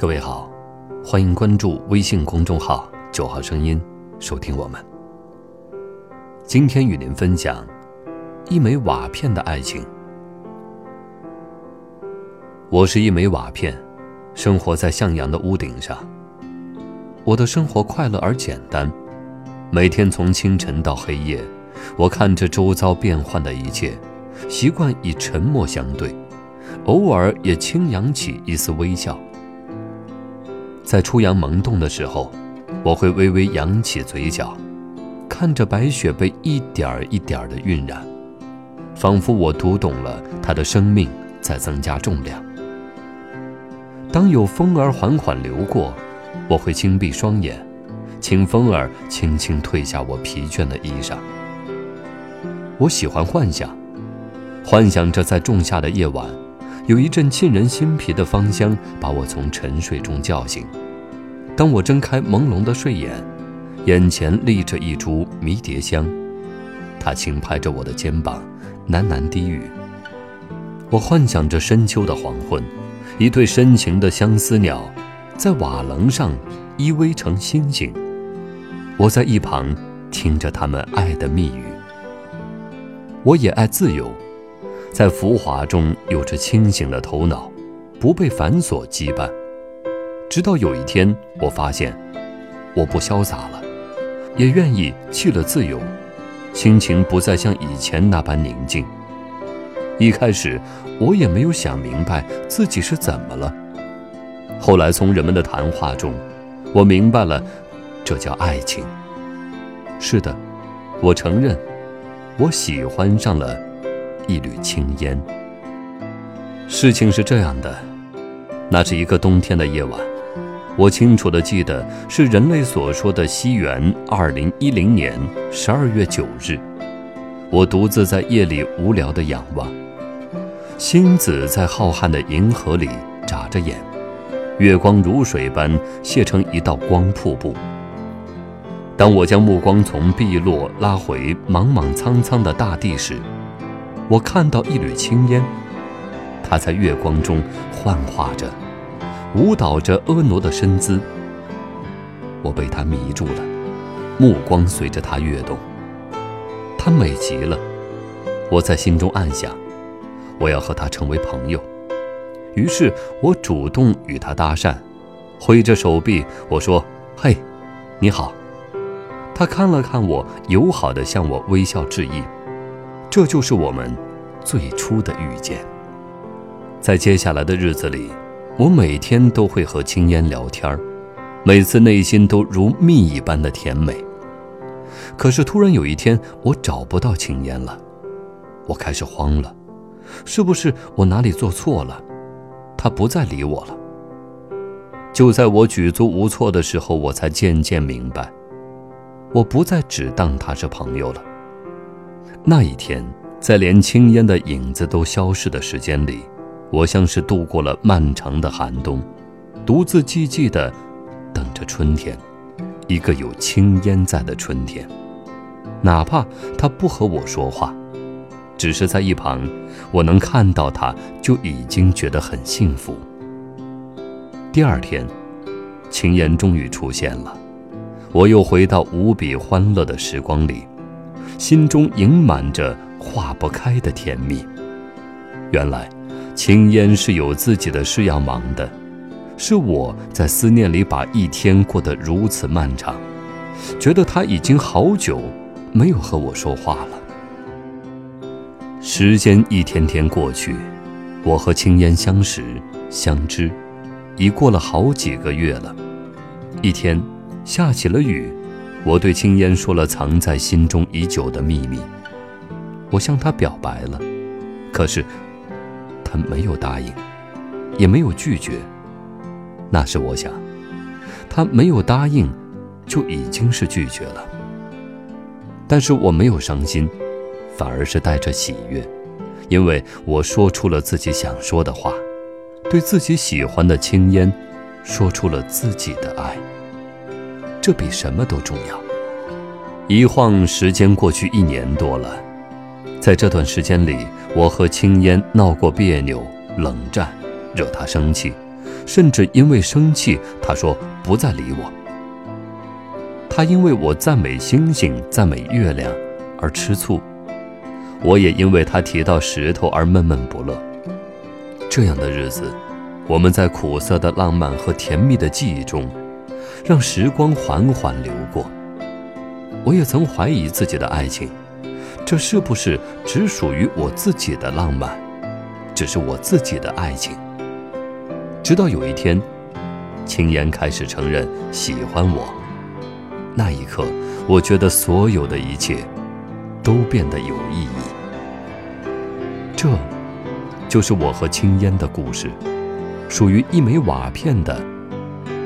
各位好，欢迎关注微信公众号“九号声音”，收听我们。今天与您分享一枚瓦片的爱情。我是一枚瓦片，生活在向阳的屋顶上。我的生活快乐而简单，每天从清晨到黑夜，我看着周遭变幻的一切，习惯以沉默相对，偶尔也轻扬起一丝微笑。在初阳萌动的时候，我会微微扬起嘴角，看着白雪被一点儿一点儿的晕染，仿佛我读懂了它的生命在增加重量。当有风儿缓缓流过，我会轻闭双眼，请风儿轻轻褪下我疲倦的衣裳。我喜欢幻想，幻想着在仲夏的夜晚。有一阵沁人心脾的芳香把我从沉睡中叫醒。当我睁开朦胧的睡眼，眼前立着一株迷迭香，它轻拍着我的肩膀，喃喃低语。我幻想着深秋的黄昏，一对深情的相思鸟，在瓦楞上依偎成星星。我在一旁听着他们爱的密语。我也爱自由。在浮华中有着清醒的头脑，不被繁琐羁绊。直到有一天，我发现我不潇洒了，也愿意弃了自由，心情不再像以前那般宁静。一开始，我也没有想明白自己是怎么了。后来从人们的谈话中，我明白了，这叫爱情。是的，我承认，我喜欢上了。一缕青烟。事情是这样的，那是一个冬天的夜晚，我清楚的记得是人类所说的西元二零一零年十二月九日。我独自在夜里无聊的仰望，星子在浩瀚的银河里眨着眼，月光如水般泻成一道光瀑布。当我将目光从碧落拉回莽莽苍苍的大地时，我看到一缕青烟，它在月光中幻化着，舞蹈着婀娜的身姿。我被它迷住了，目光随着它跃动。它美极了，我在心中暗想，我要和它成为朋友。于是我主动与它搭讪，挥着手臂，我说：“嘿，你好。”他看了看我，友好地向我微笑致意。这就是我们最初的遇见。在接下来的日子里，我每天都会和青烟聊天每次内心都如蜜一般的甜美。可是突然有一天，我找不到青烟了，我开始慌了，是不是我哪里做错了？他不再理我了。就在我举足无措的时候，我才渐渐明白，我不再只当他是朋友了。那一天，在连青烟的影子都消逝的时间里，我像是度过了漫长的寒冬，独自寂寂地等着春天，一个有青烟在的春天。哪怕他不和我说话，只是在一旁，我能看到他，就已经觉得很幸福。第二天，青烟终于出现了，我又回到无比欢乐的时光里。心中盈满着化不开的甜蜜。原来，青烟是有自己的事要忙的，是我在思念里把一天过得如此漫长，觉得他已经好久没有和我说话了。时间一天天过去，我和青烟相识相知，已过了好几个月了。一天，下起了雨。我对青烟说了藏在心中已久的秘密，我向他表白了，可是他没有答应，也没有拒绝。那时我想，他没有答应，就已经是拒绝了。但是我没有伤心，反而是带着喜悦，因为我说出了自己想说的话，对自己喜欢的青烟，说出了自己的爱。这比什么都重要。一晃时间过去一年多了，在这段时间里，我和青烟闹过别扭、冷战，惹他生气，甚至因为生气，他说不再理我。他因为我赞美星星、赞美月亮而吃醋，我也因为他提到石头而闷闷不乐。这样的日子，我们在苦涩的浪漫和甜蜜的记忆中，让时光缓缓流过。我也曾怀疑自己的爱情，这是不是只属于我自己的浪漫，只是我自己的爱情？直到有一天，青烟开始承认喜欢我，那一刻，我觉得所有的一切都变得有意义。这，就是我和青烟的故事，属于一枚瓦片的